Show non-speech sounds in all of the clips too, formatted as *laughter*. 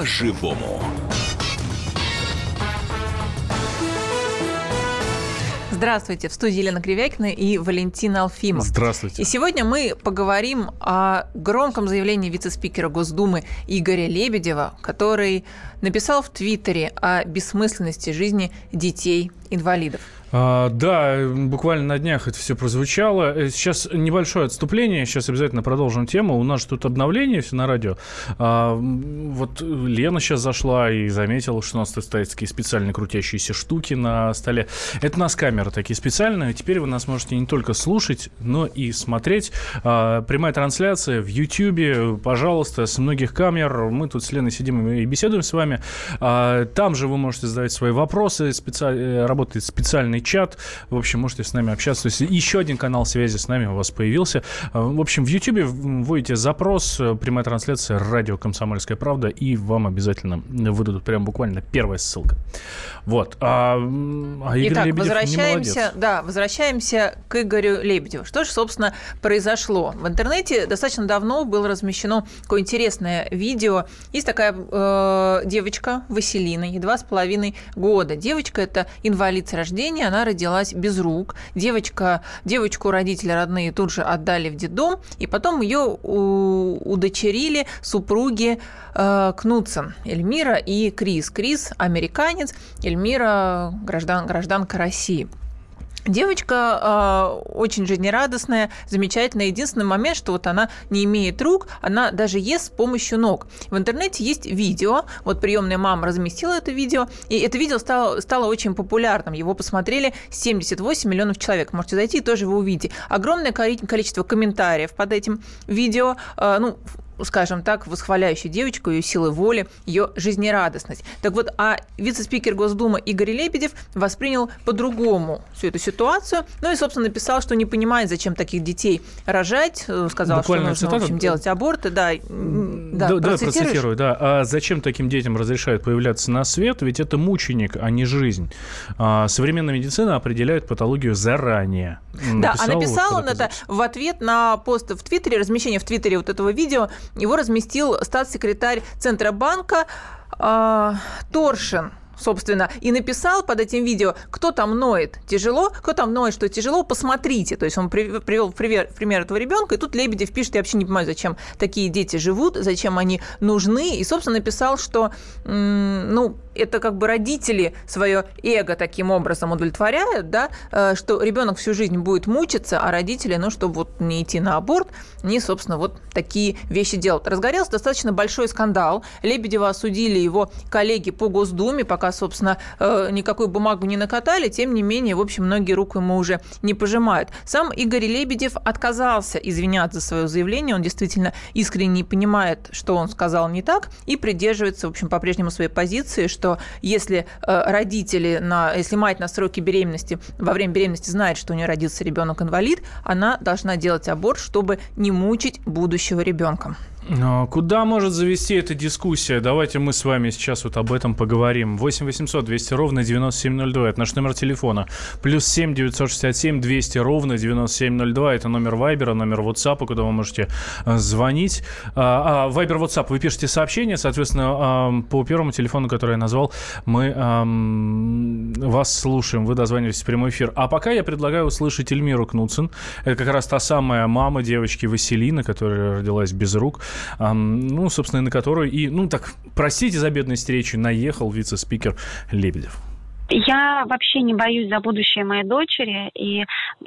по-живому. Здравствуйте, в студии Елена Кривякина и Валентина Алфимов. Здравствуйте. И сегодня мы поговорим о громком заявлении вице-спикера Госдумы Игоря Лебедева, который написал в Твиттере о бессмысленности жизни детей-инвалидов. А, да, буквально на днях это все прозвучало. Э, сейчас небольшое отступление, сейчас обязательно продолжим тему. У нас тут обновление все на радио. А, вот Лена сейчас зашла и заметила, что у нас тут стоят такие специальные крутящиеся штуки на столе. Это у нас камеры такие специальные. Теперь вы нас можете не только слушать, но и смотреть. А, прямая трансляция в YouTube, пожалуйста, с многих камер. Мы тут с Леной сидим и беседуем с вами. Там же вы можете задавать свои вопросы. Специ... Э, работает специальный личный чат. В общем, можете с нами общаться. То есть еще один канал связи с нами у вас появился. В общем, в YouTube вводите запрос, прямая трансляция радио «Комсомольская правда», и вам обязательно выдадут прям буквально первая ссылка. Вот. А, а Игорь Итак, Лебедев возвращаемся, да, возвращаемся к Игорю Лебедеву. Что же, собственно, произошло? В интернете достаточно давно было размещено такое интересное видео. Есть такая э, девочка Василина, ей два с половиной года. Девочка – это инвалид с рождения, она родилась без рук. Девочка, девочку родители родные тут же отдали в детдом, и потом ее удочерили супруги э, Кнутсен, Эльмира и Крис. Крис – американец, Эльмира – граждан, гражданка России. Девочка э, очень жизнерадостная, замечательная. Единственный момент, что вот она не имеет рук, она даже ест с помощью ног. В интернете есть видео, вот приемная мама разместила это видео, и это видео стало, стало очень популярным. Его посмотрели 78 миллионов человек. Можете зайти тоже его увидите. Огромное количество комментариев под этим видео. Э, ну, скажем так, восхваляющий девочку, ее силы воли, ее жизнерадостность. Так вот, а вице-спикер Госдумы Игорь Лебедев воспринял по-другому всю эту ситуацию, ну и, собственно, написал, что не понимает, зачем таких детей рожать, э, сказал, Буквально что нужно, цитата. в общем, делать аборты, да. Да, да, да процитирую, да. А зачем таким детям разрешают появляться на свет? Ведь это мученик, а не жизнь. А, современная медицина определяет патологию заранее. Да, написал, а написал вот, он это в ответ на пост в Твиттере, размещение в Твиттере вот этого видео, его разместил статс-секретарь Центробанка э, Торшин собственно, и написал под этим видео, кто там ноет тяжело, кто там ноет, что тяжело, посмотрите. То есть он привел пример, пример этого ребенка, и тут Лебедев пишет, я вообще не понимаю, зачем такие дети живут, зачем они нужны, и, собственно, написал, что, ну, это как бы родители свое эго таким образом удовлетворяют, да, э, что ребенок всю жизнь будет мучиться, а родители, ну, чтобы вот не идти на аборт, не, собственно, вот такие вещи делают. Разгорелся достаточно большой скандал. Лебедева осудили его коллеги по Госдуме, пока, собственно, э, никакую бумагу не накатали, тем не менее, в общем, многие руку ему уже не пожимают. Сам Игорь Лебедев отказался извиняться за свое заявление, он действительно искренне понимает, что он сказал не так, и придерживается, в общем, по-прежнему своей позиции, что что если э, родители, на, если мать на сроке беременности, во время беременности знает, что у нее родился ребенок-инвалид, она должна делать аборт, чтобы не мучить будущего ребенка. Но куда может завести эта дискуссия? Давайте мы с вами сейчас вот об этом поговорим. 8 800 200 ровно 9702. Это наш номер телефона. Плюс 7 967 200 ровно 9702. Это номер Вайбера, номер WhatsApp, куда вы можете э, звонить. А, а, Вайбер, WhatsApp, вы пишете сообщение, соответственно, по первому телефону, который я назвал, мы вас слушаем. Вы дозваниваетесь в прямой эфир. А пока я предлагаю услышать Эльмиру Кнутсен. Это как раз та самая мама девочки Василины, которая родилась без рук ну, собственно, на которую и, ну, так, простите за бедность речи, наехал вице-спикер Лебедев. Я вообще не боюсь за будущее моей дочери, и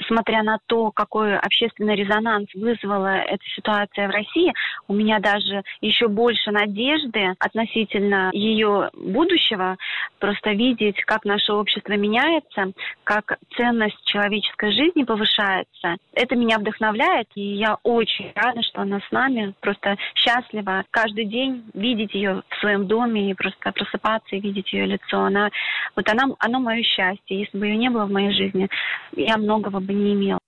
смотря на то, какой общественный резонанс вызвала эта ситуация в России, у меня даже еще больше надежды относительно ее будущего, просто видеть, как наше общество меняется, как ценность человеческой жизни повышается. Это меня вдохновляет, и я очень рада, что она с нами, просто счастлива каждый день видеть ее в своем доме и просто просыпаться и видеть ее лицо. Она, вот она оно мое счастье. Если бы ее не было в моей жизни, я многого бы не имела.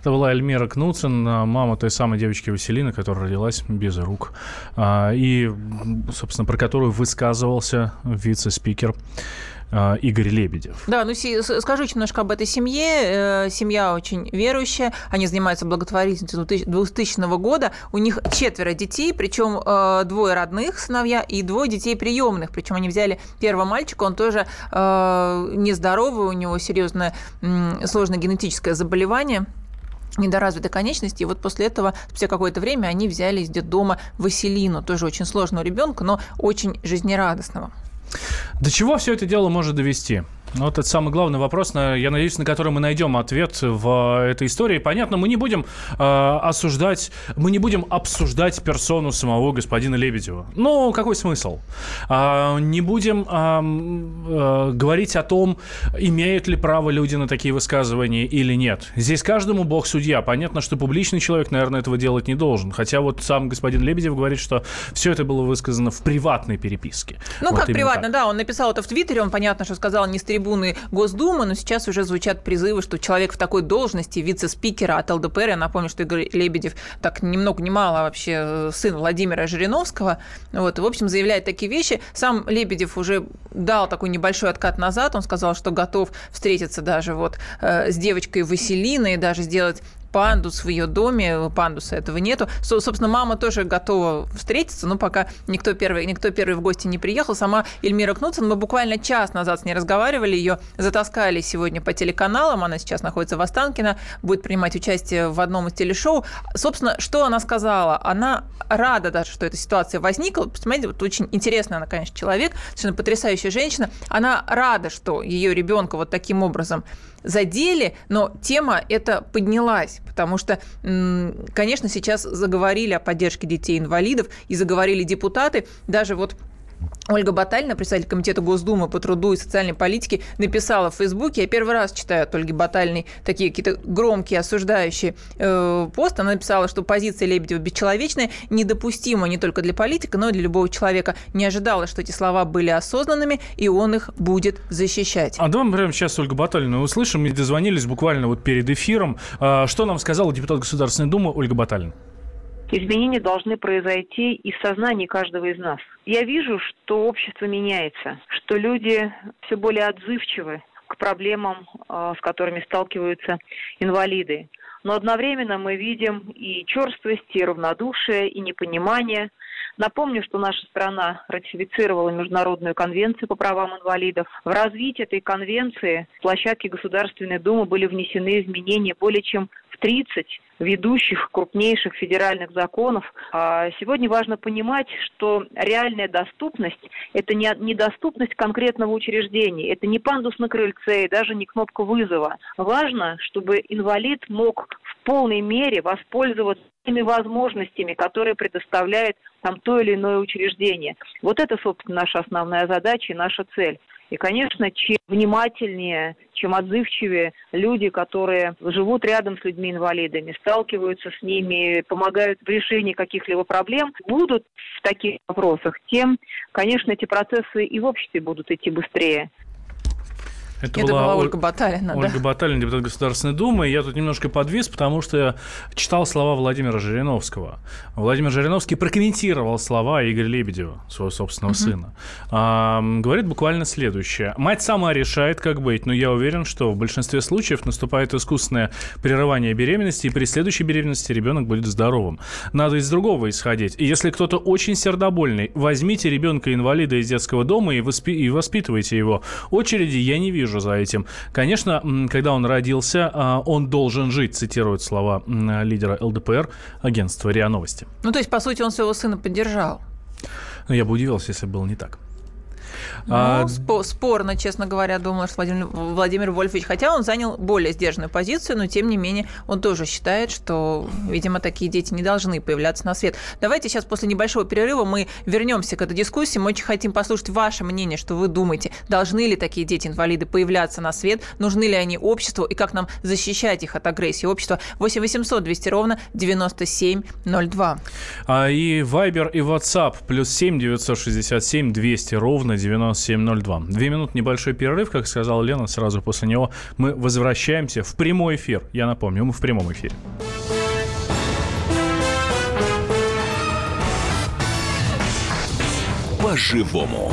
Это была Эльмира Кнуцен, мама той самой девочки Василины, которая родилась без рук. А, и, собственно, про которую высказывался вице-спикер а, Игорь Лебедев. Да, ну скажу немножко об этой семье. Э, семья очень верующая, они занимаются благотворительностью 2000 года. У них четверо детей, причем э, двое родных сыновья и двое детей приемных. Причем они взяли первого мальчика, он тоже э, нездоровый, у него серьезное сложное генетическое заболевание недоразвитой конечности. И вот после этого, спустя какое-то время, они взяли из детдома Василину, тоже очень сложного ребенка, но очень жизнерадостного. До чего все это дело может довести? Ну, вот это самый главный вопрос, я надеюсь, на который мы найдем ответ в этой истории. Понятно, мы не будем э, осуждать, мы не будем обсуждать персону самого господина Лебедева. Ну, какой смысл? Э, не будем э, э, говорить о том, имеют ли право люди на такие высказывания или нет. Здесь каждому бог судья. Понятно, что публичный человек, наверное, этого делать не должен. Хотя вот сам господин Лебедев говорит, что все это было высказано в приватной переписке. Ну, вот как приватно, так. да. Он написал это в Твиттере, он, понятно, что сказал не с трибуны Госдумы, но сейчас уже звучат призывы, что человек в такой должности, вице-спикера от ЛДПР, я напомню, что Игорь Лебедев так ни много ни мало вообще э, сын Владимира Жириновского, вот, в общем, заявляет такие вещи. Сам Лебедев уже дал такой небольшой откат назад, он сказал, что готов встретиться даже вот э, с девочкой Василиной, даже сделать пандус в ее доме, пандуса этого нету. Собственно, мама тоже готова встретиться, но пока никто первый, никто первый в гости не приехал. Сама Эльмира Кнутсон, мы буквально час назад с ней разговаривали, ее затаскали сегодня по телеканалам, она сейчас находится в Останкино, будет принимать участие в одном из телешоу. Собственно, что она сказала? Она рада даже, что эта ситуация возникла. Посмотрите, вот очень интересная она, конечно, человек, совершенно потрясающая женщина. Она рада, что ее ребенка вот таким образом задели, но тема эта поднялась, потому что, конечно, сейчас заговорили о поддержке детей-инвалидов и заговорили депутаты, даже вот Ольга Батальна, председатель Комитета Госдумы по труду и социальной политике, написала в Фейсбуке, я первый раз читаю от Ольги Батальной такие какие-то громкие, осуждающие э, посты, она написала, что позиция Лебедева бесчеловечная, недопустима не только для политика, но и для любого человека. Не ожидала, что эти слова были осознанными, и он их будет защищать. А давай мы прямо сейчас Ольгу Батальну услышим. Мы дозвонились буквально вот перед эфиром. А, что нам сказала депутат Государственной Думы Ольга Батальна? Изменения должны произойти и в сознании каждого из нас. Я вижу, что общество меняется, что люди все более отзывчивы к проблемам, а, с которыми сталкиваются инвалиды. Но одновременно мы видим и черствость, и равнодушие, и непонимание. Напомню, что наша страна ратифицировала Международную конвенцию по правам инвалидов. В развитие этой конвенции с площадки Государственной Думы были внесены изменения более чем в 30 ведущих крупнейших федеральных законов. А сегодня важно понимать, что реальная доступность – это не недоступность конкретного учреждения, это не пандус на крыльце и даже не кнопка вызова. Важно, чтобы инвалид мог в полной мере воспользоваться теми возможностями, которые предоставляет там то или иное учреждение. Вот это, собственно, наша основная задача и наша цель. И, конечно, чем внимательнее, чем отзывчивее люди, которые живут рядом с людьми-инвалидами, сталкиваются с ними, помогают в решении каких-либо проблем, будут в таких вопросах, тем, конечно, эти процессы и в обществе будут идти быстрее. Это, была, была Ольга Баталина. Ольга да. Баталина, депутат Государственной Думы. Я тут немножко подвис, потому что я читал слова Владимира Жириновского. Владимир Жириновский прокомментировал слова Игоря Лебедева, своего собственного угу. сына. А, говорит буквально следующее. Мать сама решает, как быть, но я уверен, что в большинстве случаев наступает искусственное прерывание беременности, и при следующей беременности ребенок будет здоровым. Надо из другого исходить. И если кто-то очень сердобольный, возьмите ребенка-инвалида из детского дома и, воспи- и воспитывайте его. Очереди я не вижу вижу за этим. Конечно, когда он родился, а, он должен жить, цитируют слова лидера ЛДПР, агентства РИА Новости. Ну, то есть, по сути, он своего сына поддержал. Ну, я бы удивился, если было не так. Ну, а... спо- спорно, честно говоря, думала, что Владимир, Владимир Вольфович, хотя он занял более сдержанную позицию, но тем не менее он тоже считает, что, видимо, такие дети не должны появляться на свет. Давайте сейчас после небольшого перерыва мы вернемся к этой дискуссии. Мы очень хотим послушать ваше мнение, что вы думаете, должны ли такие дети-инвалиды появляться на свет, нужны ли они обществу и как нам защищать их от агрессии общества. 8 800 200 ровно 9702. А и Viber и WhatsApp плюс 7 967 200 ровно 9702. Две минуты небольшой перерыв, как сказала Лена, сразу после него мы возвращаемся в прямой эфир. Я напомню, мы в прямом эфире. По-живому.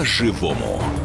По-живому.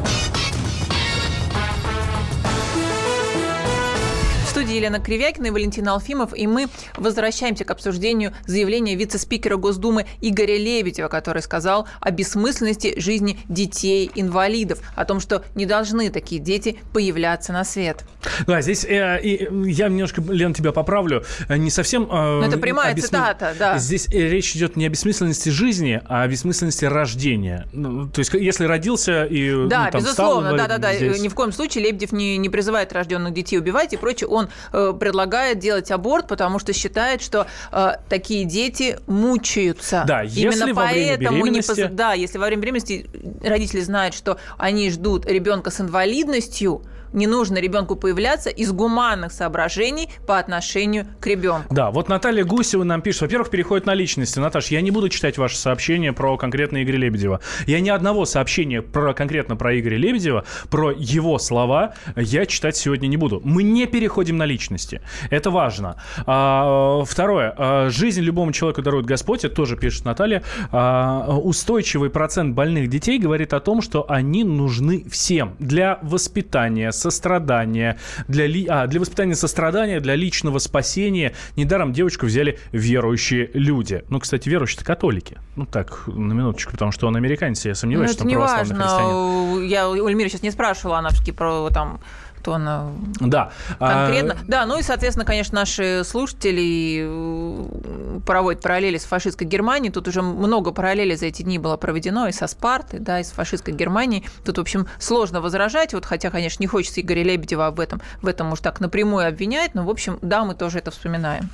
Студии Елена Кривякина и Валентина Алфимов, и мы возвращаемся к обсуждению заявления вице-спикера Госдумы Игоря Лебедева, который сказал о бессмысленности жизни детей-инвалидов, о том, что не должны такие дети появляться на свет. Да, здесь э, и, я немножко, Лен, тебя поправлю, не совсем... Э, Но это прямая бессмыс... цитата, да. Здесь э, речь идет не о бессмысленности жизни, а о бессмысленности рождения. Ну, то есть, если родился и ну, Да, ну, там, безусловно, да-да-да. Ни в коем случае Лебедев не, не призывает рожденных детей убивать и прочее. Он э, предлагает делать аборт, потому что считает, что э, такие дети мучаются. Да, Именно поэтому не поз... да, если во время беременности родители знают, что они ждут ребенка с инвалидностью, не нужно ребенку появляться из гуманных соображений по отношению к ребенку. Да, вот Наталья Гусева нам пишет, во-первых, переходит на личности. Наташа, я не буду читать ваше сообщение про конкретно Игоря Лебедева. Я ни одного сообщения про, конкретно про Игоря Лебедева, про его слова я читать сегодня не буду. Мы не переходим на личности. Это важно. А, второе. А, жизнь любому человеку дарует Господь, это тоже пишет Наталья. А, устойчивый процент больных детей говорит о том, что они нужны всем для воспитания, сострадания, для, ли, а, для воспитания сострадания, для личного спасения. Недаром девочку взяли верующие люди. Ну, кстати, верующие-то католики. Ну, так, на минуточку, потому что он американец, я сомневаюсь, ну, что он православный важно. христианин. Я у Эльмиры сейчас не спрашивала, она все-таки про там что она да. конкретно. А... Да, ну и, соответственно, конечно, наши слушатели э, проводят параллели с фашистской Германией. Тут уже много параллелей за эти дни было проведено и со Спартой, да, и с фашистской Германией. Тут, в общем, сложно возражать, вот, хотя, конечно, не хочется Игоря Лебедева в этом, в этом уж так напрямую обвинять, но, в общем, да, мы тоже это вспоминаем.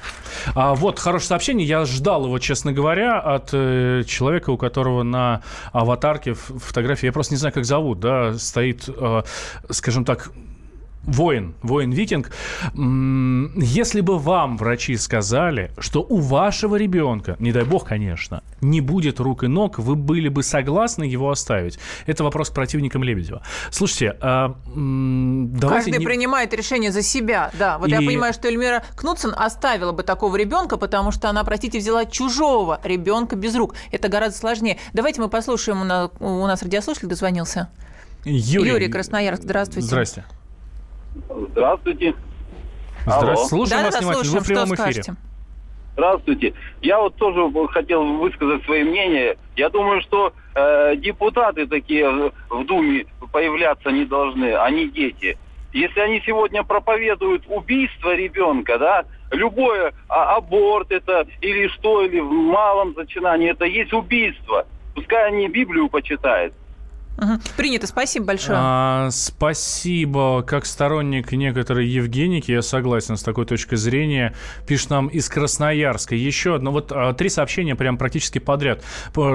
А, вот, хорошее сообщение. Я ждал его, честно говоря, от э, человека, у которого на аватарке фотографии, я просто не знаю, как зовут, да, стоит, э, скажем так, воин, воин-викинг, если бы вам врачи сказали, что у вашего ребенка, не дай бог, конечно, не будет рук и ног, вы были бы согласны его оставить? Это вопрос к противникам Лебедева. Слушайте, а, давайте... Каждый не... принимает решение за себя, да. Вот и... я понимаю, что Эльмира Кнутсон оставила бы такого ребенка, потому что она, простите, взяла чужого ребенка без рук. Это гораздо сложнее. Давайте мы послушаем, у нас радиослушатель дозвонился. Юрий, Юрий Красноярск, здравствуйте. Здрасте. Здравствуйте. Здравствуйте. Слушаем да, вас да, внимательно. Вы в прямом эфире. Скажете? Здравствуйте. Я вот тоже хотел высказать свое мнение. Я думаю, что э, депутаты такие в Думе появляться не должны, а не дети. Если они сегодня проповедуют убийство ребенка, да, любое а, аборт это или что, или в малом зачинании, это есть убийство. Пускай они Библию почитают. Угу. Принято, спасибо большое. А, спасибо. Как сторонник некоторой Евгеники, я согласен с такой точкой зрения. Пишет нам из Красноярска. Еще одно, вот а, три сообщения прям практически подряд,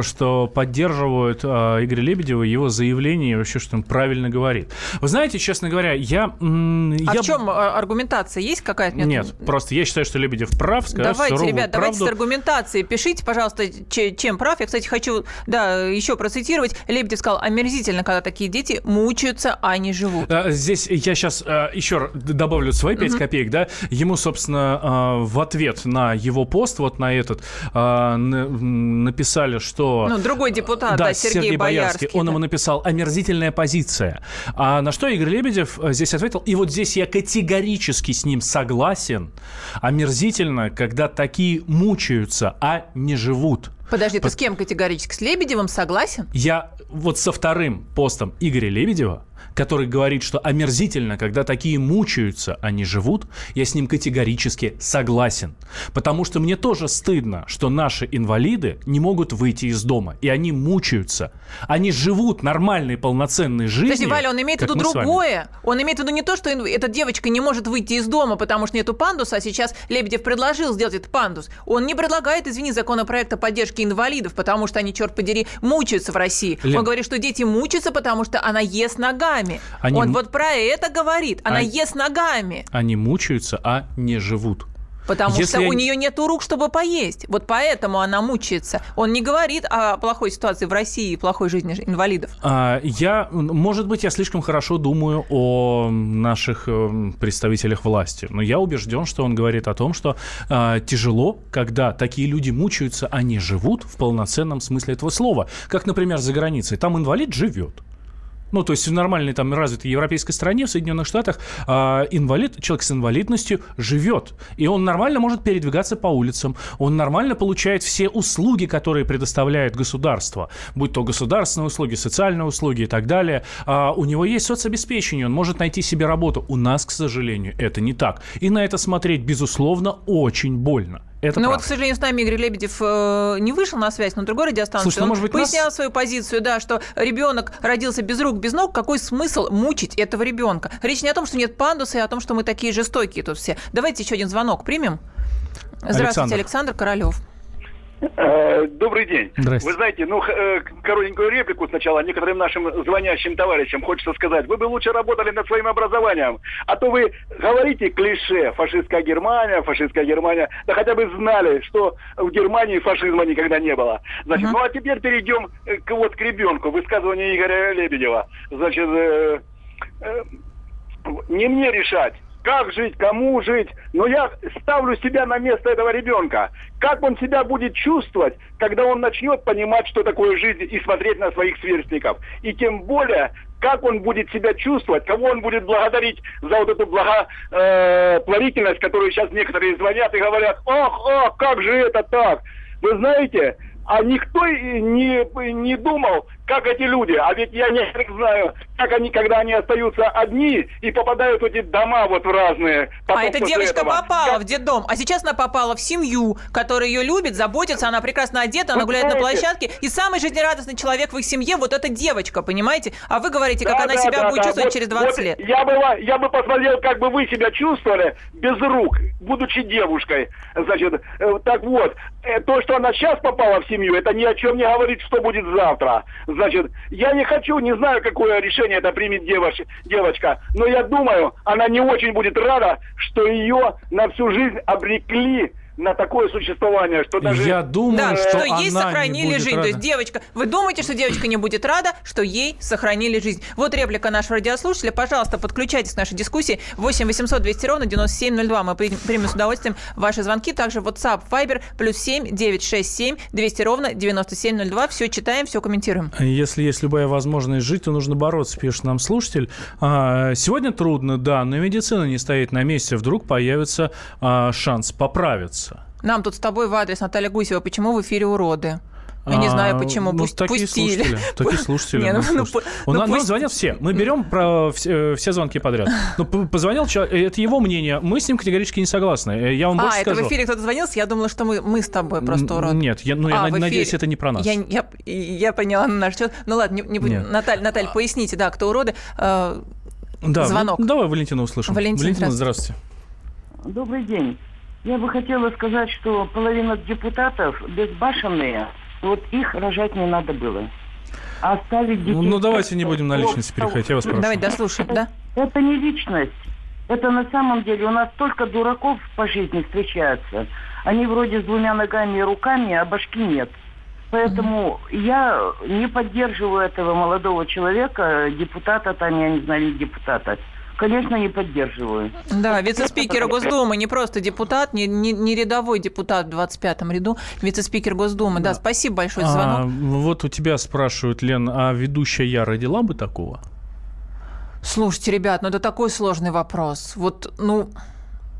что поддерживают а, Игоря Лебедева, его заявление и вообще, что он правильно говорит. Вы знаете, честно говоря, я... А я... в чем а, аргументация? Есть какая-то? Нет, Нет, просто я считаю, что Лебедев прав. Давайте, ребят, правду. давайте с аргументацией. Пишите, пожалуйста, чем прав. Я, кстати, хочу да, еще процитировать. Лебедев сказал, омерзительно, когда такие дети мучаются, а не живут. А, здесь я сейчас а, еще добавлю свои 5 угу. копеек, да. Ему, собственно, а, в ответ на его пост, вот на этот, написали, что... Ну, другой депутат, да, да Сергей, Сергей Боярский. Он да. ему написал «омерзительная позиция». А на что Игорь Лебедев здесь ответил, и вот здесь я категорически с ним согласен, омерзительно, когда такие мучаются, а не живут. Подожди, Под... ты с кем категорически? С Лебедевым согласен? Я вот со вторым постом Игоря Лебедева который говорит, что омерзительно, когда такие мучаются, а не живут, я с ним категорически согласен. Потому что мне тоже стыдно, что наши инвалиды не могут выйти из дома, и они мучаются. Они живут нормальной, полноценной жизнью. Подожди, Валя, он имеет в виду другое. Он имеет в виду не то, что эта девочка не может выйти из дома, потому что нету пандуса, а сейчас Лебедев предложил сделать этот пандус. Он не предлагает, извини, законопроекта поддержки инвалидов, потому что они, черт подери, мучаются в России. Лен... Он говорит, что дети мучаются, потому что она ест ногами. Они... Он вот про это говорит. Она они... ест ногами. Они мучаются, а не живут. Потому Если что у нее нет рук, чтобы поесть. Вот поэтому она мучается. Он не говорит о плохой ситуации в России и плохой жизни инвалидов. А, я, может быть, я слишком хорошо думаю о наших э, представителях власти, но я убежден, что он говорит о том, что а, тяжело, когда такие люди мучаются, они живут в полноценном смысле этого слова. Как, например, за границей. Там инвалид живет. Ну, то есть в нормальной там развитой европейской стране, в Соединенных Штатах, э, инвалид, человек с инвалидностью живет. И он нормально может передвигаться по улицам. Он нормально получает все услуги, которые предоставляет государство. Будь то государственные услуги, социальные услуги и так далее. А у него есть соцобеспечение, он может найти себе работу. У нас, к сожалению, это не так. И на это смотреть, безусловно, очень больно. Это ну вот, к сожалению, с нами Игорь Лебедев э, не вышел на связь, но другой радиостанции. Слушай, ну, он может быть, пояснял нас... свою позицию, да, что ребенок родился без рук, без ног, какой смысл мучить этого ребенка? Речь не о том, что нет пандуса, и о том, что мы такие жестокие тут все. Давайте еще один звонок примем. Здравствуйте, Александр, Александр Королев. Э, добрый день. Вы знаете, ну, э, коротенькую реплику сначала некоторым нашим звонящим товарищам хочется сказать. Вы бы лучше работали над своим образованием. А то вы говорите клише «фашистская Германия», «фашистская Германия». Да хотя бы знали, что в Германии фашизма никогда не было. Значит, uh-huh. ну а теперь перейдем к, вот к ребенку. Высказывание Игоря Лебедева. Значит, э, э, не мне решать как жить, кому жить. Но я ставлю себя на место этого ребенка. Как он себя будет чувствовать, когда он начнет понимать, что такое жизнь и смотреть на своих сверстников. И тем более, как он будет себя чувствовать, кого он будет благодарить за вот эту благотворительность, э, которую сейчас некоторые звонят и говорят, ах, ах, как же это так? Вы знаете, а никто не, не думал, как эти люди, а ведь я не знаю, как они, когда они остаются одни и попадают в эти дома вот в разные. А эта девочка этого. попала как... в детдом, а сейчас она попала в семью, которая ее любит, заботится, она прекрасно одета, она вы гуляет знаете... на площадке, и самый жизнерадостный человек в их семье вот эта девочка, понимаете? А вы говорите, как да, она да, себя да, будет да. чувствовать вот, через 20 вот лет. Я бы, я бы посмотрел, как бы вы себя чувствовали без рук, будучи девушкой. Значит, э, так вот, э, то, что она сейчас попала в семью, это ни о чем не говорит, что будет завтра. Значит, я не хочу, не знаю, какое решение это примет девоч, девочка, но я думаю, она не очень будет рада, что ее на всю жизнь обрекли на такое существование, что даже... Я думаю, да, что, что ей сохранили жизнь. Рада. То есть девочка... Вы думаете, что девочка не будет рада, что ей сохранили жизнь? Вот реплика нашего радиослушателя. Пожалуйста, подключайтесь к нашей дискуссии. 8 800 200 ровно 9702. Мы примем с удовольствием ваши звонки. Также WhatsApp, Viber, плюс 7 967 200 ровно 9702. Все читаем, все комментируем. Если есть любая возможность жить, то нужно бороться, пишет нам слушатель. А, сегодня трудно, да, но медицина не стоит на месте. Вдруг появится а, шанс поправиться. Нам тут с тобой в адрес Наталья Гусева. Почему в эфире уроды? Я не знаю, а, почему ну, Пусть, такие пустили. Слушатели, такие слушатели. Не, ну, ну, ну, нам пусть... звонят все. Мы берем про все, все звонки подряд. Ну, позвонил человек, э, это его мнение. Мы с ним категорически не согласны. Э, я вам а, больше это скажу. в эфире кто-то звонился? Я думала, что мы, мы с тобой просто урод. Нет, я, ну, а, я надеюсь, это не про нас. Я, я, я поняла на наш счет. Ну ладно, не, не будем. Наталья, Наталья, поясните, да, кто уроды. Э, да, звонок. Ну, давай Валентина услышим. Валентина, Валентина здравствуйте. Добрый день. Я бы хотела сказать, что половина депутатов безбашенные, вот их рожать не надо было. А оставить детей... Ну, ну давайте не будем на личности переходить, я вас *laughs* прошу. Давайте дослушаем, да? Это не личность. Это на самом деле у нас только дураков по жизни встречаются. Они вроде с двумя ногами и руками, а башки нет. Поэтому mm-hmm. я не поддерживаю этого молодого человека, депутата там, я не знаю, депутата. Конечно, не поддерживаю. Да, вице-спикер Госдумы, не просто депутат, не, не, не рядовой депутат в 25-м ряду, вице-спикер Госдумы. Да, да спасибо большое за звонок. А, вот у тебя спрашивают, Лен, а ведущая я родила бы такого? Слушайте, ребят, ну это такой сложный вопрос. Вот, ну,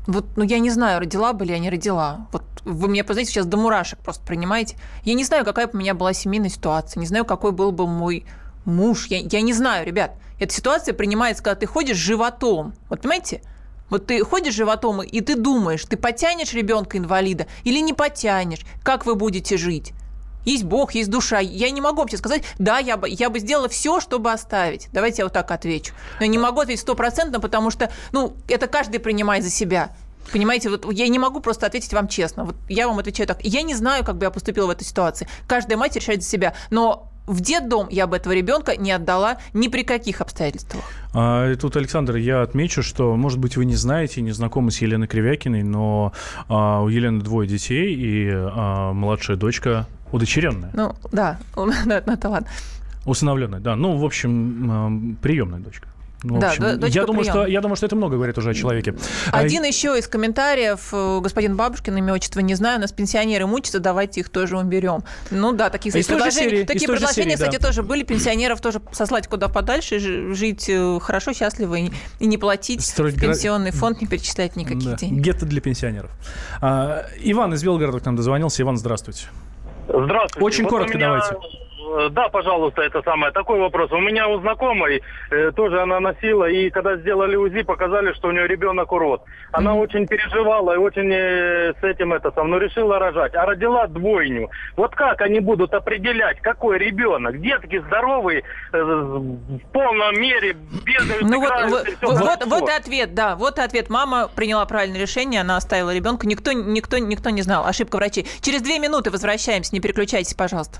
вот, ну я не знаю, родила бы ли я, не родила. Вот вы меня, знаете, сейчас до мурашек просто принимаете. Я не знаю, какая бы у меня была семейная ситуация, не знаю, какой был бы мой муж, я, я не знаю, ребят. Эта ситуация принимается, когда ты ходишь животом. Вот понимаете? Вот ты ходишь животом, и ты думаешь, ты потянешь ребенка-инвалида или не потянешь, как вы будете жить. Есть Бог, есть душа. Я не могу вообще сказать, да, я бы, я бы сделала все, чтобы оставить. Давайте я вот так отвечу. Но я не могу ответить стопроцентно, потому что, ну, это каждый принимает за себя. Понимаете, вот я не могу просто ответить вам честно. Вот я вам отвечаю так. Я не знаю, как бы я поступила в этой ситуации. Каждая мать решает за себя. Но в детдом я бы этого ребенка не отдала ни при каких обстоятельствах. А, тут, Александр, я отмечу, что, может быть, вы не знаете, не знакомы с Еленой Кривякиной, но а, у Елены двое детей, и а, младшая дочка удочеренная. *laughs* Ну, да, ну, это ладно. Усыновленная, да. Ну, в общем, приемная дочка. Ну, да, общем, я, думаю, что, я думаю, что это много говорит уже о человеке. Один а... еще из комментариев, э, господин Бабушкин, имя отчество не знаю, у нас пенсионеры мучатся, давайте их тоже уберем. Ну да, такие, а предложения, серии, такие предложения, серии, кстати, да. тоже были. Пенсионеров тоже сослать куда подальше, жить э, хорошо, счастливо и, и не платить Строить в пенсионный гра... фонд, не перечислять никаких да. денег. Гетто для пенсионеров. А, Иван из Белгорода к нам дозвонился. Иван, здравствуйте. Здравствуйте. Очень вот коротко меня... давайте. Э, да, пожалуйста, это самое. Такой вопрос. У меня у знакомой э, тоже она носила, и когда сделали УЗИ, показали, что у нее ребенок урод. Она mm-hmm. очень переживала и очень э, с этим это сам, но решила рожать. А родила двойню. Вот как они будут определять, какой ребенок? Детки здоровые, э, в полном мере, бегают, ну, вот, вот, вот, вот и ответ, да, вот и ответ. Мама приняла правильное решение, она оставила ребенка. Никто, никто, никто не знал. Ошибка врачей. Через две минуты возвращаемся. Не переключайтесь, пожалуйста.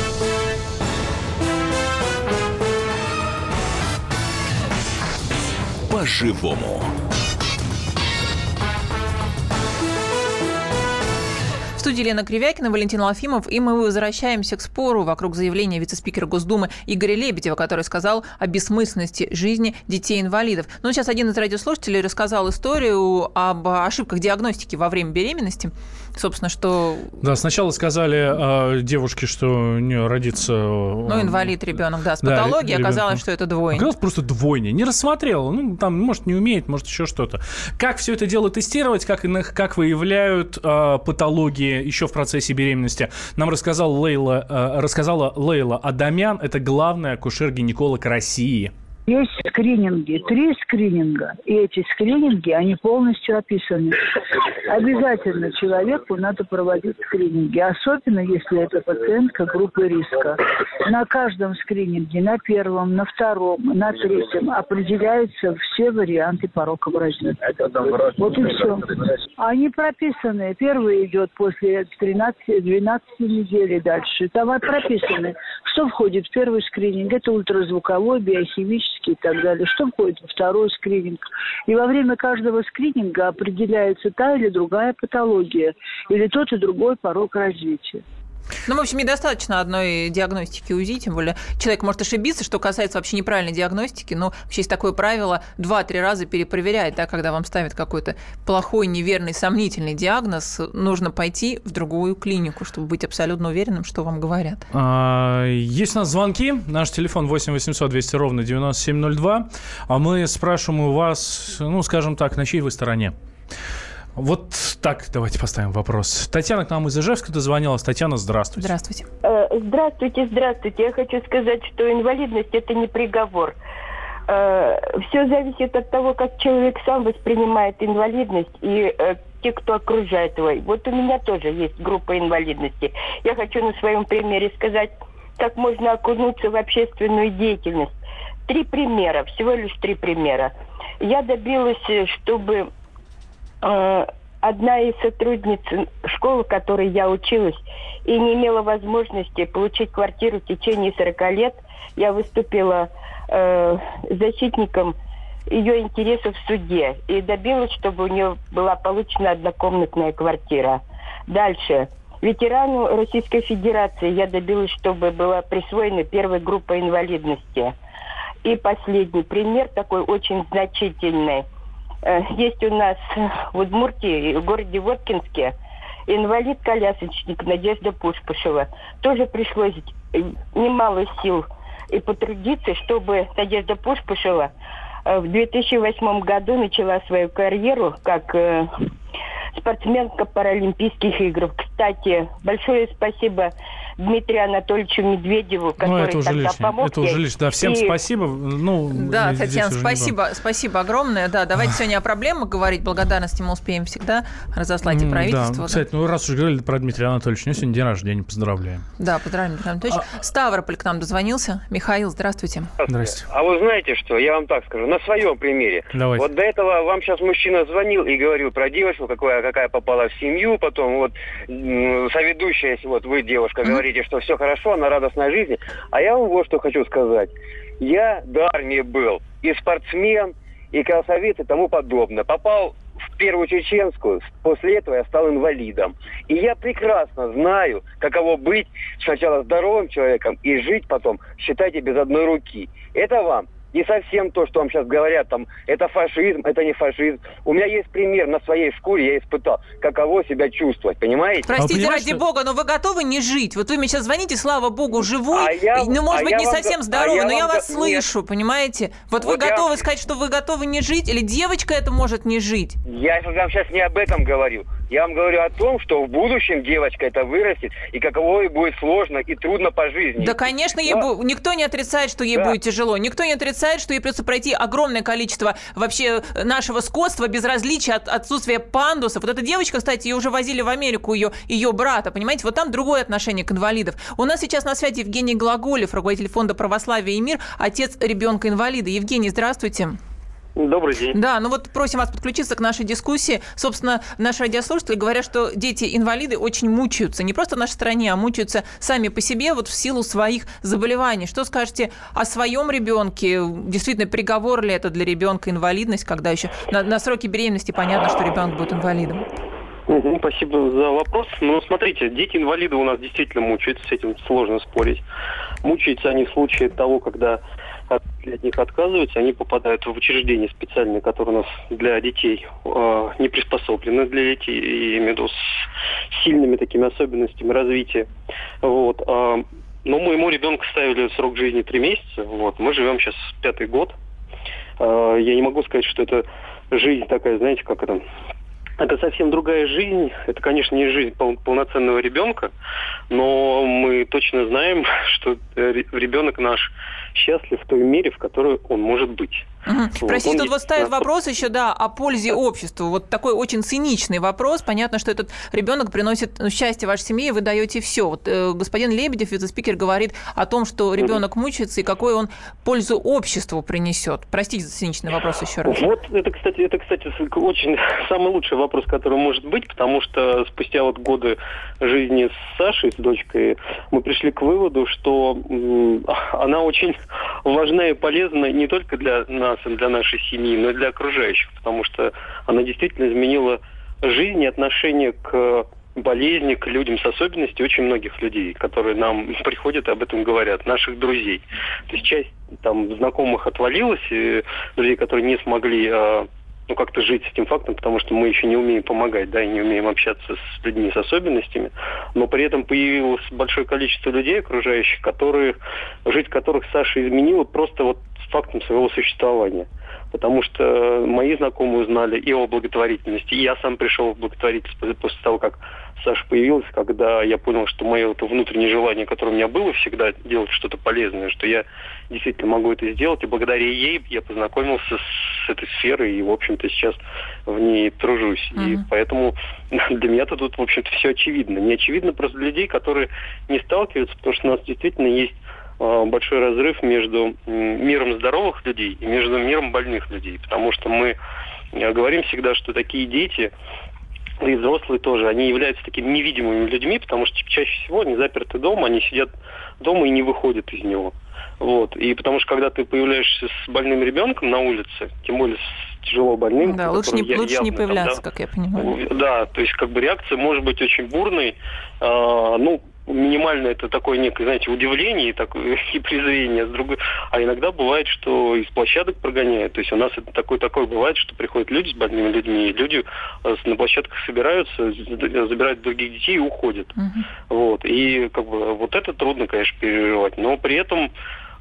По-живому. В студии Лена Кривякина, Валентин Алфимов, и мы возвращаемся к спору вокруг заявления вице-спикера Госдумы Игоря Лебедева, который сказал о бессмысленности жизни детей-инвалидов. Ну, сейчас один из радиослушателей рассказал историю об ошибках диагностики во время беременности собственно, что... Да, сначала сказали э, девушке, что у нее родится... Э, ну, инвалид ребенок, да, с патологией, да, оказалось, что это двойня. Оказалось просто двойня. Не рассмотрела, ну, там, может, не умеет, может, еще что-то. Как все это дело тестировать, как, как выявляют э, патологии еще в процессе беременности, нам рассказал Лейла, э, рассказала Лейла Адамян, это главный акушер-гинеколог России. Есть скрининги, три скрининга. И эти скрининги, они полностью описаны. Обязательно человеку надо проводить скрининги. Особенно, если это пациентка группы риска. На каждом скрининге, на первом, на втором, на третьем определяются все варианты порока бразнец. Вот и все. Они прописаны. Первый идет после 13-12 недель и дальше. Там прописаны, что входит в первый скрининг. Это ультразвуковой, биохимический и так далее, что входит во второй скрининг. И во время каждого скрининга определяется та или другая патология, или тот и другой порог развития. Ну, в общем, недостаточно одной диагностики УЗИ, тем более человек может ошибиться, что касается вообще неправильной диагностики. Но вообще есть такое правило два-три раза перепроверять, да, когда вам ставят какой-то плохой, неверный, сомнительный диагноз, нужно пойти в другую клинику, чтобы быть абсолютно уверенным, что вам говорят. А, есть у нас звонки. Наш телефон 8 800 200 ровно 9702. А мы спрашиваем у вас, ну, скажем так, на чьей вы стороне? Вот так давайте поставим вопрос. Татьяна к нам из Ижевска дозвонилась. Татьяна, здравствуйте. Здравствуйте. Э, здравствуйте, здравствуйте. Я хочу сказать, что инвалидность – это не приговор. Э, Все зависит от того, как человек сам воспринимает инвалидность и э, те, кто окружает его. Вот у меня тоже есть группа инвалидности. Я хочу на своем примере сказать, как можно окунуться в общественную деятельность. Три примера, всего лишь три примера. Я добилась, чтобы одна из сотрудниц школы, в которой я училась, и не имела возможности получить квартиру в течение 40 лет, я выступила э, защитником ее интересов в суде и добилась, чтобы у нее была получена однокомнатная квартира. Дальше. Ветерану Российской Федерации я добилась, чтобы была присвоена первая группа инвалидности. И последний пример такой очень значительный. Э, есть у нас в Удмуртии, в городе Воткинске, инвалид-колясочник Надежда Пушпышева. Тоже пришлось немало сил и потрудиться, чтобы Надежда Пушпышева э, в 2008 году начала свою карьеру как э, спортсменка Паралимпийских игр. Кстати, большое спасибо Дмитрию Анатольевичу Медведеву, ну, который ну, это уже тогда лишнее. помог Это уже лишнее. Да, всем и... спасибо. Ну, да, Татьяна, спасибо, спасибо огромное. Да, давайте сегодня о проблемах говорить. Благодарности мы успеем всегда разослать и правительству. Да. да. Кстати, ну раз уж говорили про Дмитрия Анатольевича, у него сегодня день рождения, поздравляем. Да, поздравляем, Дмитрий Анатольевич. А... Ставрополь к нам дозвонился. Михаил, здравствуйте. Здравствуйте. А вы знаете что, я вам так скажу, на своем примере. Давайте. Вот до этого вам сейчас мужчина звонил и говорил про девушку, какая, какая попала в семью, потом вот соведущая, вот вы, девушка, mm-hmm. Говорите, что все хорошо, она радостная жизни. А я вам вот что хочу сказать. Я до армии был и спортсмен, и красавец, и тому подобное. Попал в первую чеченскую, после этого я стал инвалидом. И я прекрасно знаю, каково быть сначала здоровым человеком и жить потом, считайте, без одной руки. Это вам не совсем то, что вам сейчас говорят, там, это фашизм, это не фашизм. У меня есть пример на своей шкуре, я испытал, каково себя чувствовать, понимаете? Простите, а ради что... бога, но вы готовы не жить? Вот вы мне сейчас звоните, слава богу, живой, а я, ну, может а быть, не совсем вам, здоровый, а но я вас го... слышу, Нет. понимаете? Вот, вот вы я... готовы сказать, что вы готовы не жить, или девочка это может не жить? Я вам сейчас не об этом говорю. Я вам говорю о том, что в будущем девочка это вырастет, и каково ей будет сложно и трудно по жизни. Да, конечно, ей Но... бу... никто не отрицает, что ей да. будет тяжело. Никто не отрицает, что ей придется пройти огромное количество вообще нашего скотства, безразличия, от, отсутствия пандусов. Вот эта девочка, кстати, ее уже возили в Америку, ее, ее брата, понимаете? Вот там другое отношение к инвалидов. У нас сейчас на связи Евгений Глаголев, руководитель фонда «Православие и мир», отец ребенка-инвалида. Евгений, здравствуйте. Добрый день. Да, ну вот просим вас подключиться к нашей дискуссии. Собственно, наши радиослушатели говорят, что дети-инвалиды очень мучаются. Не просто в нашей стране, а мучаются сами по себе вот в силу своих заболеваний. Что скажете о своем ребенке? Действительно, приговор ли это для ребенка инвалидность, когда еще на, на сроке беременности понятно, что ребенок будет инвалидом? спасибо за вопрос. Ну, смотрите, дети-инвалиды у нас действительно мучаются, с этим сложно спорить. Мучаются они в случае того, когда от, от них отказываются, они попадают в учреждения специальные, которые у нас для детей э, не приспособлены для детей, и имею с сильными такими особенностями развития. Вот. Э, но моему ребенку ставили срок жизни три месяца. Вот. Мы живем сейчас пятый год. Э, я не могу сказать, что это жизнь такая, знаете, как это это совсем другая жизнь. Это, конечно, не жизнь пол- полноценного ребенка, но мы точно знаем, *laughs* что ребенок наш счастлив в той мере, в которой он может быть. Угу. Вот. Простите, тут вот ставят вопрос еще, да, о пользе обществу. Вот такой очень циничный вопрос. Понятно, что этот ребенок приносит ну, счастье вашей семье, и вы даете все. Вот э, господин Лебедев, вице-спикер, говорит о том, что ребенок мучается и какой он пользу обществу принесет. Простите за циничный вопрос еще раз. Вот это, кстати, это, кстати, очень *laughs* самый лучший вопрос, который может быть, потому что спустя вот годы жизни с Сашей, с дочкой, мы пришли к выводу, что она очень важна и полезна не только для нас, для нашей семьи, но и для окружающих, потому что она действительно изменила жизнь и отношение к болезни, к людям с особенностями очень многих людей, которые нам *laughs* приходят и об этом говорят, наших друзей. То есть часть там знакомых отвалилась, и друзей, которые не смогли а, ну, как-то жить с этим фактом, потому что мы еще не умеем помогать, да, и не умеем общаться с людьми с особенностями, но при этом появилось большое количество людей окружающих, которые, жить которых Саша изменила просто вот с фактом своего существования. Потому что мои знакомые узнали и о благотворительности, и я сам пришел в благотворительность после того, как Саша появилась, когда я понял, что мое это внутреннее желание, которое у меня было всегда делать что-то полезное, что я действительно могу это сделать, и благодаря ей я познакомился с этой сферой, и, в общем-то, сейчас в ней тружусь. Mm-hmm. И поэтому *laughs* для меня-то тут, в общем-то, все очевидно. Не очевидно просто для людей, которые не сталкиваются, потому что у нас действительно есть а, большой разрыв между миром здоровых людей и между миром больных людей, потому что мы э, говорим всегда, что такие дети, да и взрослые тоже, они являются такими невидимыми людьми, потому что чаще всего они заперты дома, они сидят дома и не выходят из него. Вот. И потому что когда ты появляешься с больным ребенком на улице, тем более с тяжело больным. Да, лучше не, лучше не появляться, там, да, как я понимаю. Да, то есть как бы реакция может быть очень бурной. А, ну, минимально это такое некое, знаете, удивление и, такое, *laughs* и презрение, с другой, а иногда бывает, что из площадок прогоняют. То есть у нас это такое такое бывает, что приходят люди с больными людьми, и люди э, на площадках собираются, забирают других детей и уходят. Uh-huh. Вот. И как бы вот это трудно, конечно, переживать. Но при этом э,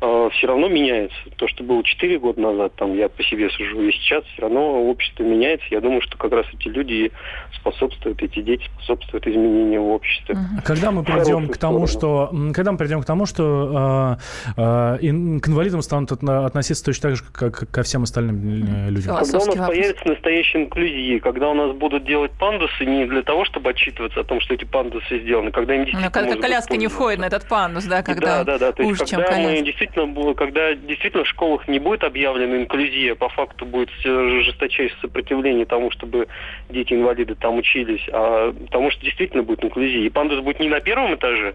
все равно меняется. То, что было 4 года назад, там я по себе сужу, и сейчас все равно общество меняется. Я думаю, что как раз эти люди способствуют, эти дети способствуют изменению в обществе. Когда мы придем к тому, что когда мы придем к тому, что э, э, к инвалидам станут относиться точно так же, как ко всем остальным э, людям? Когда у нас появится настоящая инклюзия, когда у нас будут делать пандусы не для того, чтобы отчитываться о том, что эти пандусы сделаны, когда им действительно... Но когда коляска не входит на этот пандус, да, когда да, да, да. То есть, когда мы действительно действительно, когда действительно в школах не будет объявлена инклюзия, по факту будет жесточайшее сопротивление тому, чтобы дети-инвалиды там учились, а потому что действительно будет инклюзия. И пандус будет не на первом этаже,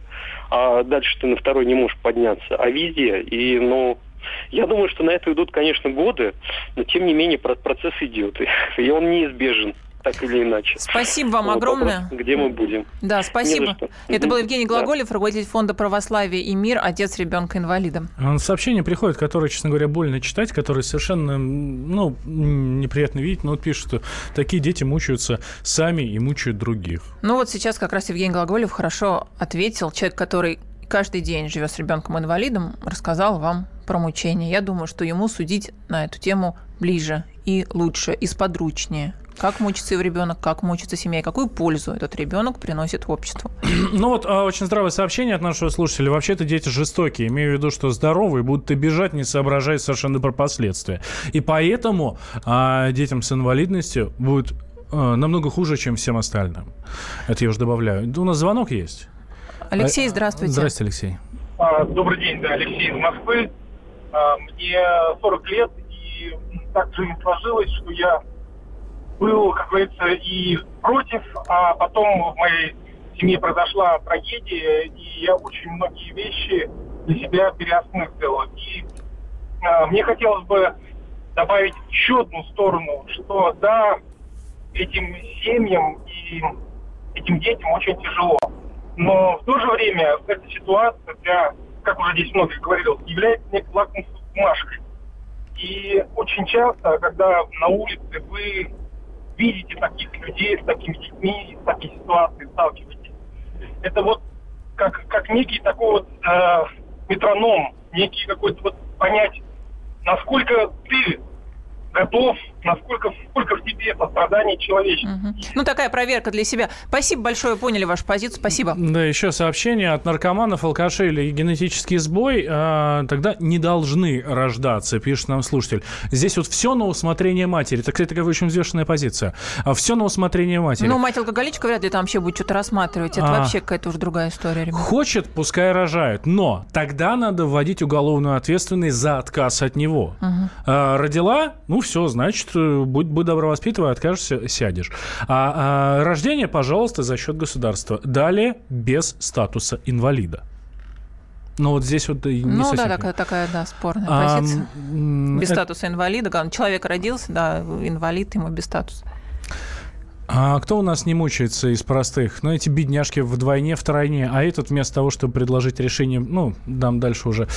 а дальше ты на второй не можешь подняться, а везде. И, ну, я думаю, что на это идут, конечно, годы, но тем не менее процесс идет, *laughs* и он неизбежен так или иначе. Спасибо вам вот огромное. Вопрос, где мы будем? Да, спасибо. Это был Евгений Глаголев, да. руководитель Фонда православия и мир, отец ребенка инвалида. Сообщения приходят, которые, честно говоря, больно читать, которые совершенно ну, неприятно видеть, но вот пишут, что такие дети мучаются сами и мучают других. Ну вот сейчас как раз Евгений Глаголев хорошо ответил. Человек, который каждый день живет с ребенком-инвалидом, рассказал вам про мучения. Я думаю, что ему судить на эту тему ближе и лучше, и сподручнее. Как мучится его ребенок, как мучится семья, и какую пользу этот ребенок приносит в обществу. *clears throat* Ну вот а, очень здравое сообщение от нашего слушателя. Вообще-то дети жестокие. Имею в виду, что здоровые будут и бежать, не соображая совершенно про последствия. И поэтому а, детям с инвалидностью будет а, намного хуже, чем всем остальным. Это я уже добавляю. У нас звонок есть. Алексей, здравствуйте. Здравствуйте, Алексей. А, добрый день, да, Алексей из Москвы. А, мне 40 лет, и так жизнь сложилась, что я был, как говорится, и против, а потом в моей семье произошла трагедия, и я очень многие вещи для себя переосмыслил. И э, мне хотелось бы добавить еще одну сторону, что да, этим семьям и этим детям очень тяжело. Но в то же время эта ситуация для, как уже здесь много говорил, является некой лакмусовой бумажкой. И очень часто, когда на улице вы видите таких людей с такими детьми, с такими ситуациями сталкиваетесь. Это вот как, как некий такой вот э, метроном, некий какой-то вот понять, насколько ты готов, насколько сколько в тебе сострадания человеческого. Угу. Ну, такая проверка для себя. Спасибо большое, поняли вашу позицию, спасибо. Да, еще сообщение от наркоманов, алкашей или генетический сбой, э, тогда не должны рождаться, пишет нам слушатель. Здесь вот все на усмотрение матери. Это, кстати, такая очень взвешенная позиция. А все на усмотрение матери. Ну, мать-алкоголичка вряд ли там вообще будет что-то рассматривать. Это а, вообще какая-то уже другая история, ребят. Хочет, пускай рожает. Но тогда надо вводить уголовную ответственность за отказ от него. Угу. А, родила, ну все, значит, э, будь, будь добро воспитывай, откажешься, сядешь. А, а рождение, пожалуйста, за счет государства. Далее без статуса инвалида. Ну вот здесь вот не Ну совсем... да, такая, такая, да, спорная а, позиция. Без это... статуса инвалида. Человек родился, да, инвалид, ему без статуса. А кто у нас не мучается из простых? Ну, эти бедняжки вдвойне, втройне. А этот вместо того, чтобы предложить решение, ну, дам дальше уже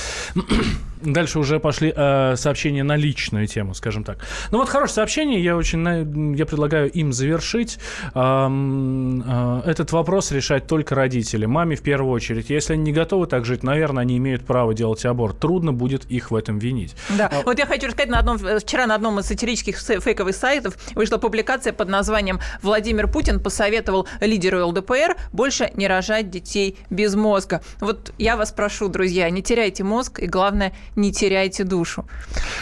Дальше уже пошли э, сообщения на личную тему, скажем так. Ну вот хорошее сообщение, я очень я предлагаю им завершить. Э, э, этот вопрос решать только родители, маме в первую очередь. Если они не готовы так жить, наверное, они имеют право делать аборт. Трудно будет их в этом винить. Да, а... вот я хочу рассказать, на одном, вчера на одном из сатирических фейковых сайтов вышла публикация под названием «Владимир Путин посоветовал лидеру ЛДПР больше не рожать детей без мозга». Вот я вас прошу, друзья, не теряйте мозг и, главное, не теряйте душу.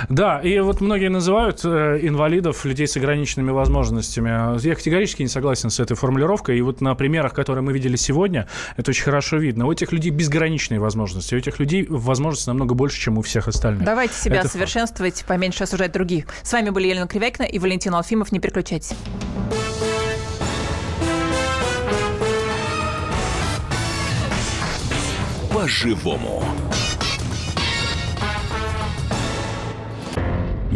Да, и вот многие называют э, инвалидов людей с ограниченными возможностями. Я категорически не согласен с этой формулировкой. И вот на примерах, которые мы видели сегодня, это очень хорошо видно. У этих людей безграничные возможности. У этих людей возможности намного больше, чем у всех остальных. Давайте себя это совершенствовать, факт. поменьше осуждать других. С вами были Елена Кривякина и Валентин Алфимов. Не переключайтесь. По-живому.